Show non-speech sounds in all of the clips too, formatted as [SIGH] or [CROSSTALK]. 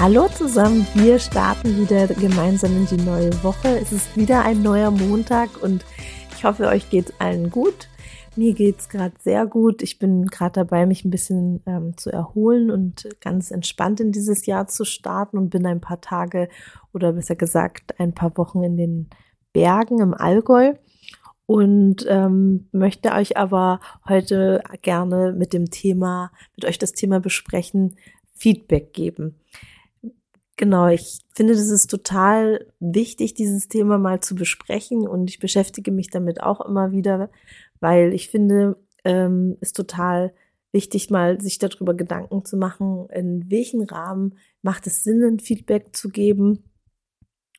Hallo zusammen, wir starten wieder gemeinsam in die neue Woche. Es ist wieder ein neuer Montag und ich hoffe, euch geht's allen gut. Mir geht's gerade sehr gut. Ich bin gerade dabei, mich ein bisschen ähm, zu erholen und ganz entspannt in dieses Jahr zu starten und bin ein paar Tage oder besser gesagt ein paar Wochen in den Bergen im Allgäu und ähm, möchte euch aber heute gerne mit dem Thema, mit euch das Thema besprechen, Feedback geben. Genau, ich finde, das ist total wichtig, dieses Thema mal zu besprechen und ich beschäftige mich damit auch immer wieder, weil ich finde, ähm, ist total wichtig, mal sich darüber Gedanken zu machen, in welchen Rahmen macht es Sinn, ein Feedback zu geben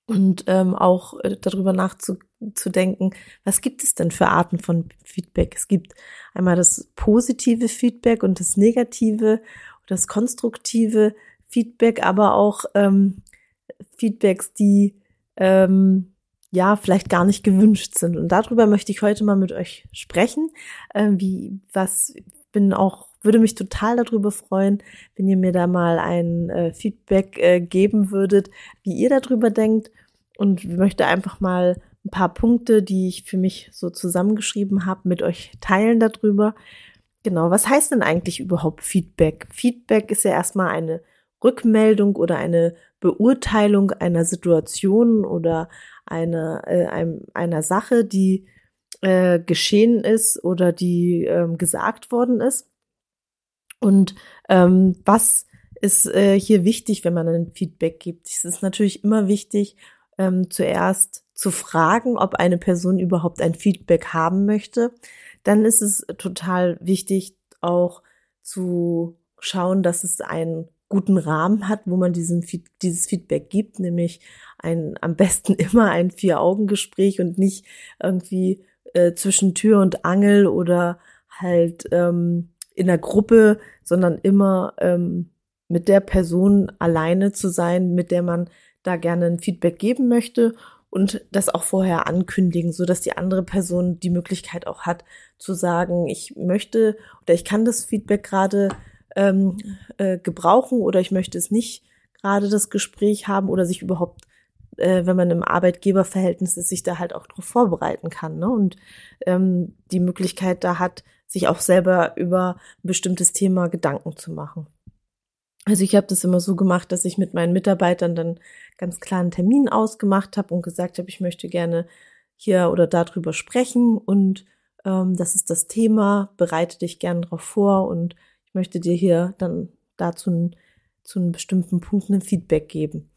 und ähm, auch äh, darüber nachzudenken, was gibt es denn für Arten von Feedback? Es gibt einmal das positive Feedback und das negative, das konstruktive Feedback, aber auch ähm, Feedbacks, die ähm, ja vielleicht gar nicht gewünscht sind. Und darüber möchte ich heute mal mit euch sprechen. Äh, wie was bin auch würde mich total darüber freuen, wenn ihr mir da mal ein äh, Feedback äh, geben würdet, wie ihr darüber denkt. Und möchte einfach mal ein paar Punkte, die ich für mich so zusammengeschrieben habe, mit euch teilen darüber. Genau, was heißt denn eigentlich überhaupt Feedback? Feedback ist ja erstmal eine Rückmeldung oder eine Beurteilung einer Situation oder einer, äh, einem, einer Sache, die äh, geschehen ist oder die ähm, gesagt worden ist. Und ähm, was ist äh, hier wichtig, wenn man ein Feedback gibt? Es ist natürlich immer wichtig, ähm, zuerst zu fragen, ob eine Person überhaupt ein Feedback haben möchte. Dann ist es total wichtig, auch zu schauen, dass es ein guten Rahmen hat, wo man diesen, dieses Feedback gibt, nämlich ein, am besten [LAUGHS] immer ein Vier-Augen-Gespräch und nicht irgendwie äh, zwischen Tür und Angel oder halt ähm, in der Gruppe, sondern immer ähm, mit der Person alleine zu sein, mit der man da gerne ein Feedback geben möchte und das auch vorher ankündigen, so dass die andere Person die Möglichkeit auch hat zu sagen, ich möchte oder ich kann das Feedback gerade ähm, äh, gebrauchen oder ich möchte es nicht gerade das Gespräch haben oder sich überhaupt, äh, wenn man im Arbeitgeberverhältnis ist, sich da halt auch darauf vorbereiten kann ne? und ähm, die Möglichkeit da hat, sich auch selber über ein bestimmtes Thema Gedanken zu machen. Also ich habe das immer so gemacht, dass ich mit meinen Mitarbeitern dann ganz klar einen Termin ausgemacht habe und gesagt habe, ich möchte gerne hier oder darüber sprechen und ähm, das ist das Thema, bereite dich gerne darauf vor und ich möchte dir hier dann dazu zu einem bestimmten Punkt ein Feedback geben.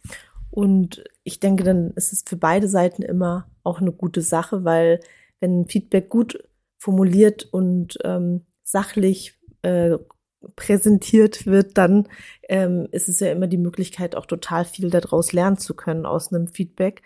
Und ich denke, dann ist es für beide Seiten immer auch eine gute Sache, weil wenn Feedback gut formuliert und ähm, sachlich äh, präsentiert wird, dann ähm, ist es ja immer die Möglichkeit, auch total viel daraus lernen zu können aus einem Feedback.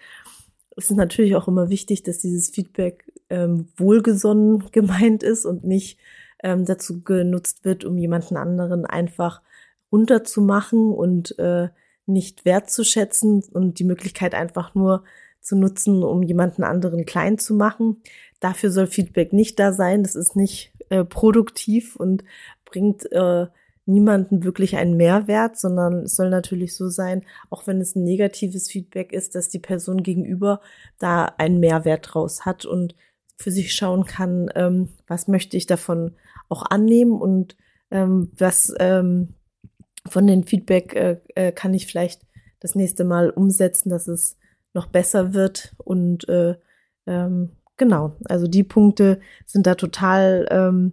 Es ist natürlich auch immer wichtig, dass dieses Feedback ähm, wohlgesonnen [LAUGHS] gemeint ist und nicht ähm, dazu genutzt wird, um jemanden anderen einfach runterzumachen und äh, nicht wertzuschätzen und die Möglichkeit einfach nur zu nutzen, um jemanden anderen klein zu machen. Dafür soll Feedback nicht da sein. Das ist nicht äh, produktiv und bringt äh, niemanden wirklich einen Mehrwert, sondern es soll natürlich so sein, auch wenn es ein negatives Feedback ist, dass die Person gegenüber da einen Mehrwert draus hat und für sich schauen kann, ähm, was möchte ich davon auch annehmen und ähm, was ähm, von den Feedback äh, äh, kann ich vielleicht das nächste Mal umsetzen, dass es noch besser wird und äh, ähm, genau, also die Punkte sind da total ähm,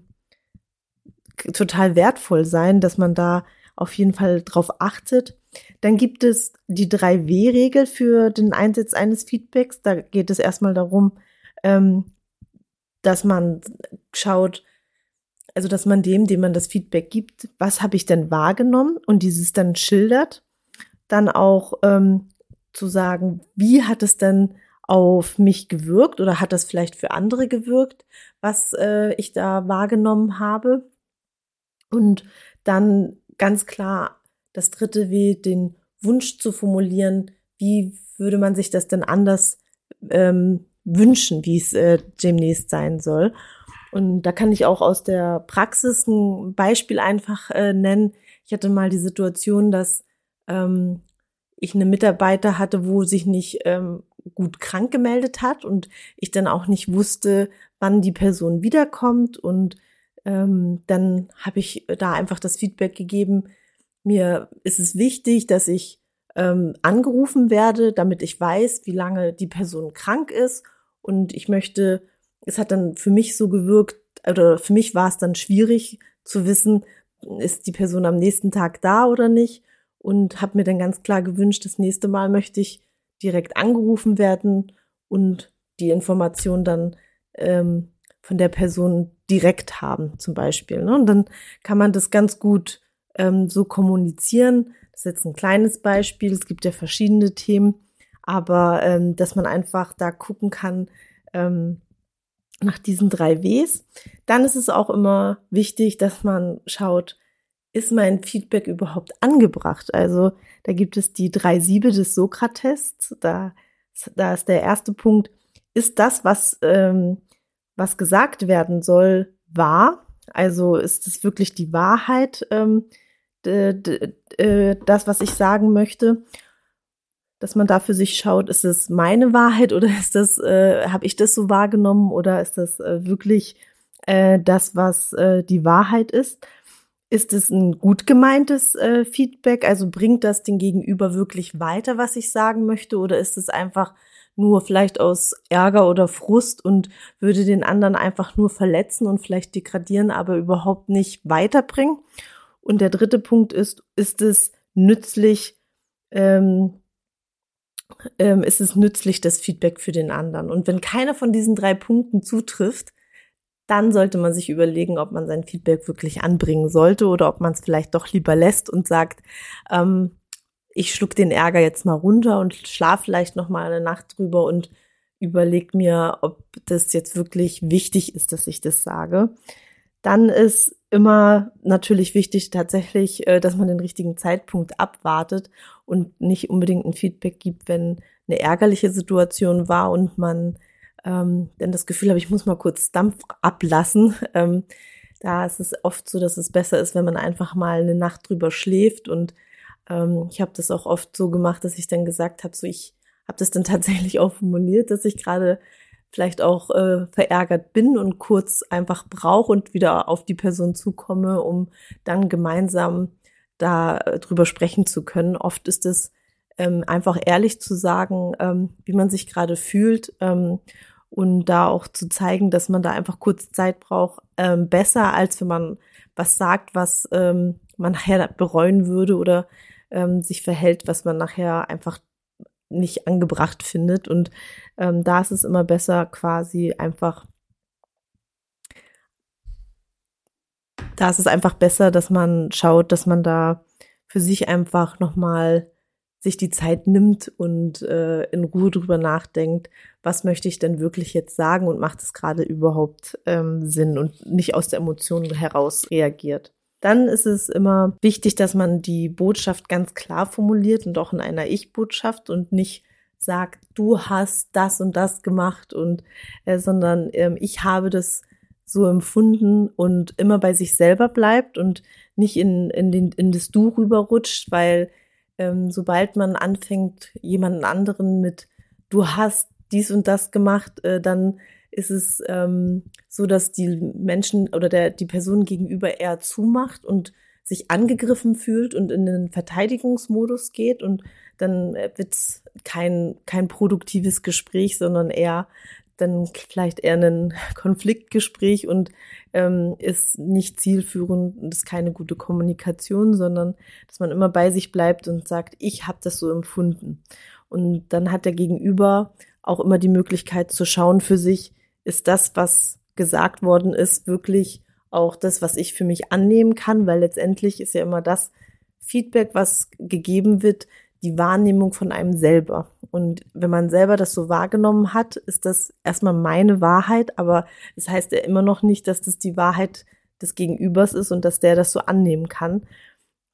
total wertvoll sein, dass man da auf jeden Fall drauf achtet. Dann gibt es die 3W-Regel für den Einsatz eines Feedbacks. Da geht es erstmal darum, ähm, dass man schaut, also dass man dem, dem man das Feedback gibt, was habe ich denn wahrgenommen und dieses dann schildert, dann auch ähm, zu sagen, wie hat es denn auf mich gewirkt oder hat das vielleicht für andere gewirkt, was äh, ich da wahrgenommen habe? Und dann ganz klar das dritte W, den Wunsch zu formulieren, wie würde man sich das denn anders ähm, wünschen, wie es äh, demnächst sein soll. Und da kann ich auch aus der Praxis ein Beispiel einfach äh, nennen. Ich hatte mal die Situation, dass ähm, ich eine Mitarbeiter hatte, wo sich nicht ähm, gut krank gemeldet hat und ich dann auch nicht wusste, wann die Person wiederkommt. Und ähm, dann habe ich da einfach das Feedback gegeben, mir ist es wichtig, dass ich ähm, angerufen werde, damit ich weiß, wie lange die Person krank ist. Und ich möchte, es hat dann für mich so gewirkt, oder für mich war es dann schwierig zu wissen, ist die Person am nächsten Tag da oder nicht. Und habe mir dann ganz klar gewünscht, das nächste Mal möchte ich direkt angerufen werden und die Information dann ähm, von der Person direkt haben, zum Beispiel. Ne? Und dann kann man das ganz gut ähm, so kommunizieren. Das ist jetzt ein kleines Beispiel. Es gibt ja verschiedene Themen, aber ähm, dass man einfach da gucken kann ähm, nach diesen drei Ws. Dann ist es auch immer wichtig, dass man schaut, ist mein Feedback überhaupt angebracht? Also da gibt es die drei Siebe des Sokrates. Da, da ist der erste Punkt, ist das, was, ähm, was gesagt werden soll, wahr? Also ist es wirklich die Wahrheit, ähm, äh, das, was ich sagen möchte? Dass man da für sich schaut, ist es meine Wahrheit oder ist das, äh, habe ich das so wahrgenommen oder ist das äh, wirklich äh, das, was äh, die Wahrheit ist? Ist es ein gut gemeintes äh, Feedback? Also bringt das den Gegenüber wirklich weiter, was ich sagen möchte? Oder ist es einfach nur vielleicht aus Ärger oder Frust und würde den anderen einfach nur verletzen und vielleicht degradieren, aber überhaupt nicht weiterbringen? Und der dritte Punkt ist, ist es nützlich, ähm, ähm, ist es nützlich, das Feedback für den anderen? Und wenn keiner von diesen drei Punkten zutrifft, dann sollte man sich überlegen, ob man sein Feedback wirklich anbringen sollte oder ob man es vielleicht doch lieber lässt und sagt, ähm, ich schluck den Ärger jetzt mal runter und schlaf vielleicht noch mal eine Nacht drüber und überleg mir, ob das jetzt wirklich wichtig ist, dass ich das sage. Dann ist immer natürlich wichtig tatsächlich, äh, dass man den richtigen Zeitpunkt abwartet und nicht unbedingt ein Feedback gibt, wenn eine ärgerliche Situation war und man ähm, denn das Gefühl habe, ich muss mal kurz Dampf ablassen. [LAUGHS] Ähm, da ist es oft so, dass es besser ist, wenn man einfach mal eine Nacht drüber schläft. Und ähm, ich habe das auch oft so gemacht, dass ich dann gesagt habe, so ich habe das dann [LAUGHS] tatsächlich auch formuliert, dass ich gerade vielleicht auch äh, verärgert bin und kurz einfach brauche und wieder auf die Person zukomme, um dann gemeinsam da äh, drüber sprechen zu können. Oft ist es ähm, einfach ehrlich zu sagen, ähm, wie man sich gerade fühlt ähm, und da auch zu zeigen, dass man da einfach kurz Zeit braucht, ähm, besser als wenn man was sagt, was ähm, man nachher bereuen würde oder ähm, sich verhält, was man nachher einfach nicht angebracht findet. Und ähm, da ist es immer besser, quasi einfach, da ist es einfach besser, dass man schaut, dass man da für sich einfach nochmal sich die Zeit nimmt und äh, in Ruhe drüber nachdenkt, was möchte ich denn wirklich jetzt sagen und macht es gerade überhaupt ähm, Sinn und nicht aus der Emotion heraus reagiert. Dann ist es immer wichtig, dass man die Botschaft ganz klar formuliert und auch in einer Ich-Botschaft und nicht sagt, du hast das und das gemacht und äh, sondern ähm, ich habe das so empfunden und immer bei sich selber bleibt und nicht in, in, den, in das Du rüberrutscht, weil ähm, sobald man anfängt, jemanden anderen mit du hast dies und das gemacht, äh, dann ist es ähm, so, dass die Menschen oder der, die Person gegenüber eher zumacht und sich angegriffen fühlt und in den Verteidigungsmodus geht und dann äh, wird's kein, kein produktives Gespräch, sondern eher dann vielleicht eher ein [LAUGHS] Konfliktgespräch und ähm, ist nicht zielführend und ist keine gute Kommunikation, sondern dass man immer bei sich bleibt und sagt, ich habe das so empfunden. Und dann hat der Gegenüber auch immer die Möglichkeit zu schauen für sich, ist das, was gesagt worden ist, wirklich auch das, was ich für mich annehmen kann, weil letztendlich ist ja immer das Feedback, was gegeben wird, die Wahrnehmung von einem selber. Und wenn man selber das so wahrgenommen hat, ist das erstmal meine Wahrheit, aber es das heißt ja immer noch nicht, dass das die Wahrheit des Gegenübers ist und dass der das so annehmen kann.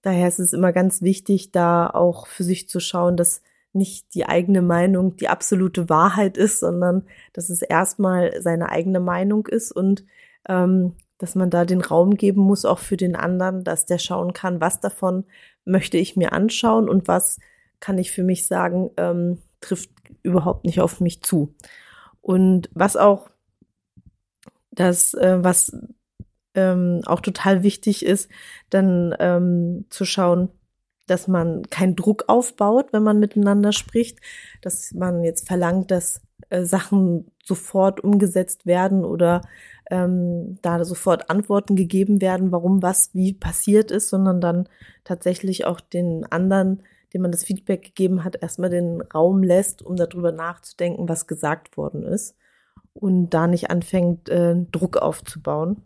Daher ist es immer ganz wichtig, da auch für sich zu schauen, dass nicht die eigene Meinung die absolute Wahrheit ist, sondern dass es erstmal seine eigene Meinung ist und ähm, dass man da den Raum geben muss, auch für den anderen, dass der schauen kann, was davon möchte ich mir anschauen und was kann ich für mich sagen, ähm, trifft überhaupt nicht auf mich zu. Und was auch das, äh, was ähm, auch total wichtig ist, dann ähm, zu schauen, dass man keinen Druck aufbaut, wenn man miteinander spricht, dass man jetzt verlangt, dass äh, Sachen sofort umgesetzt werden oder ähm, da sofort Antworten gegeben werden, warum was wie passiert ist, sondern dann tatsächlich auch den anderen, dem man das Feedback gegeben hat, erstmal den Raum lässt, um darüber nachzudenken, was gesagt worden ist und da nicht anfängt, äh, Druck aufzubauen.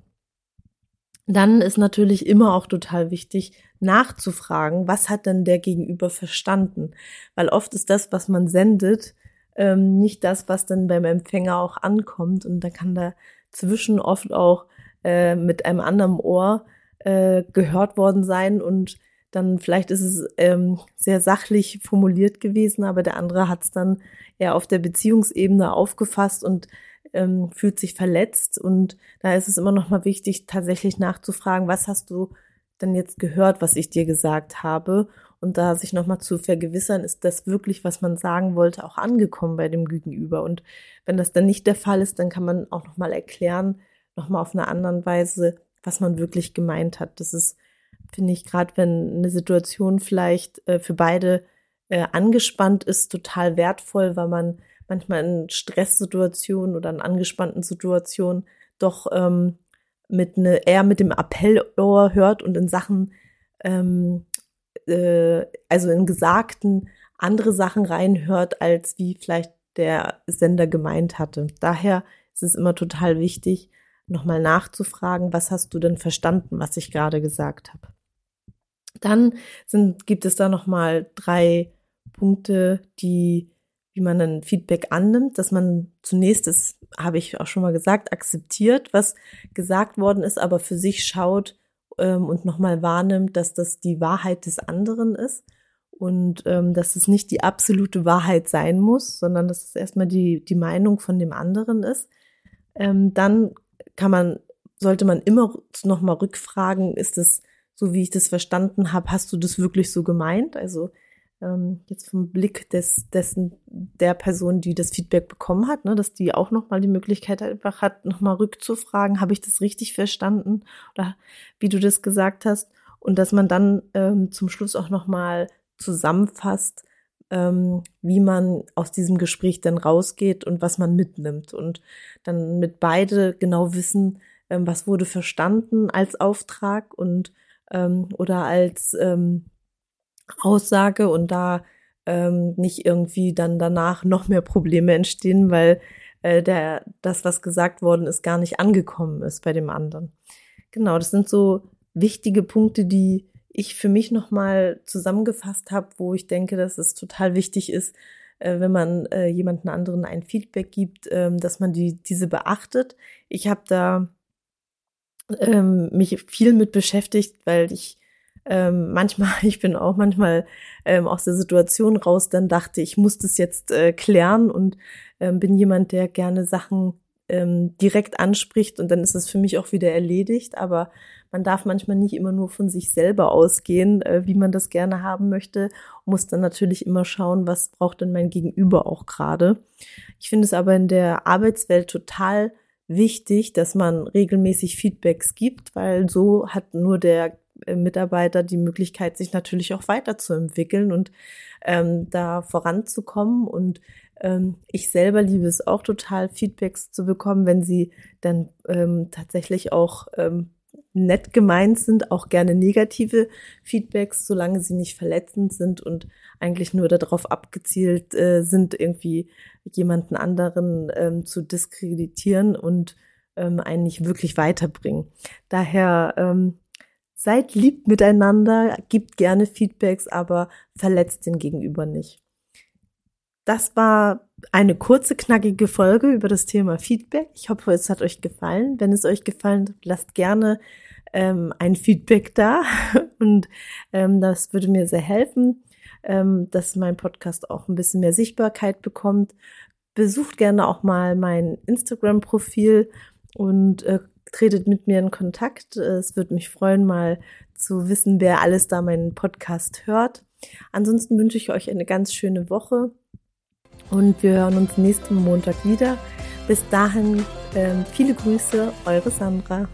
Dann ist natürlich immer auch total wichtig, nachzufragen, was hat denn der Gegenüber verstanden? Weil oft ist das, was man sendet, ähm, nicht das, was dann beim Empfänger auch ankommt. Und da kann dazwischen oft auch äh, mit einem anderen Ohr äh, gehört worden sein und dann vielleicht ist es ähm, sehr sachlich formuliert gewesen, aber der andere hat es dann eher auf der Beziehungsebene aufgefasst und ähm, fühlt sich verletzt. Und da ist es immer noch mal wichtig, tatsächlich nachzufragen, was hast du denn jetzt gehört, was ich dir gesagt habe? Und da sich noch mal zu vergewissern, ist das wirklich, was man sagen wollte, auch angekommen bei dem Gegenüber? Und wenn das dann nicht der Fall ist, dann kann man auch noch mal erklären, noch mal auf eine andere Weise, was man wirklich gemeint hat. Das ist, finde ich, gerade wenn eine Situation vielleicht äh, für beide äh, angespannt ist, total wertvoll, weil man manchmal in Stresssituationen oder in angespannten Situationen doch ähm, mit ne, eher mit dem Appellohr hört und in Sachen, ähm, äh, also in Gesagten andere Sachen reinhört, als wie vielleicht der Sender gemeint hatte. Daher ist es immer total wichtig, nochmal nachzufragen, was hast du denn verstanden, was ich gerade gesagt habe. Dann sind, gibt es da nochmal drei Punkte, die wie man ein Feedback annimmt, dass man zunächst, das habe ich auch schon mal gesagt, akzeptiert, was gesagt worden ist, aber für sich schaut ähm, und nochmal wahrnimmt, dass das die Wahrheit des anderen ist und ähm, dass es nicht die absolute Wahrheit sein muss, sondern dass es erstmal die, die Meinung von dem anderen ist. Ähm, dann kann man, sollte man immer nochmal rückfragen, ist es so, wie ich das verstanden habe, hast du das wirklich so gemeint? Also ähm, jetzt vom Blick des, dessen, der Person, die das Feedback bekommen hat, ne, dass die auch nochmal die Möglichkeit einfach hat, nochmal rückzufragen, habe ich das richtig verstanden oder wie du das gesagt hast? Und dass man dann ähm, zum Schluss auch nochmal zusammenfasst, ähm, wie man aus diesem Gespräch dann rausgeht und was man mitnimmt. Und dann mit beide genau wissen, ähm, was wurde verstanden als Auftrag und ähm, oder als ähm, Aussage und da ähm, nicht irgendwie dann danach noch mehr Probleme entstehen, weil äh, der, das, was gesagt worden ist, gar nicht angekommen ist bei dem anderen. Genau, das sind so wichtige Punkte, die ich für mich nochmal zusammengefasst habe, wo ich denke, dass es total wichtig ist, äh, wenn man äh, jemanden anderen ein Feedback gibt, äh, dass man die, diese beachtet. Ich habe da ähm, mich viel mit beschäftigt, weil ich ähm, manchmal, [LAUGHS] ich bin auch manchmal ähm, aus der Situation raus, dann dachte ich, muss das jetzt äh, klären und ähm, bin jemand, der gerne Sachen ähm, direkt anspricht und dann ist es für mich auch wieder erledigt. Aber man darf manchmal nicht immer nur von sich selber ausgehen, äh, wie man das gerne haben möchte, muss dann natürlich immer schauen, was braucht denn mein Gegenüber auch gerade. Ich finde es aber in der Arbeitswelt total wichtig, dass man regelmäßig Feedbacks gibt, weil so hat nur der Mitarbeiter die Möglichkeit, sich natürlich auch weiterzuentwickeln und ähm, da voranzukommen. Und ähm, ich selber liebe es auch total, Feedbacks zu bekommen, wenn sie dann ähm, tatsächlich auch ähm, nett gemeint sind, auch gerne negative Feedbacks, solange sie nicht verletzend sind und eigentlich nur darauf abgezielt äh, sind, irgendwie jemanden anderen ähm, zu diskreditieren und ähm, einen nicht wirklich weiterbringen. Daher ähm, Seid lieb miteinander, gibt gerne Feedbacks, aber verletzt den Gegenüber nicht. Das war eine kurze, knackige Folge über das Thema Feedback. Ich hoffe, es hat euch gefallen. Wenn es euch gefallen hat, lasst gerne ähm, ein Feedback da. [LAUGHS] Und ähm, das würde mir sehr helfen, ähm, dass mein Podcast auch ein bisschen mehr Sichtbarkeit bekommt. Besucht gerne auch mal mein Instagram-Profil und äh, tretet mit mir in Kontakt. Es würde mich freuen, mal zu wissen, wer alles da meinen Podcast hört. Ansonsten wünsche ich euch eine ganz schöne Woche und wir hören uns nächsten Montag wieder. Bis dahin, äh, viele Grüße, eure Sandra.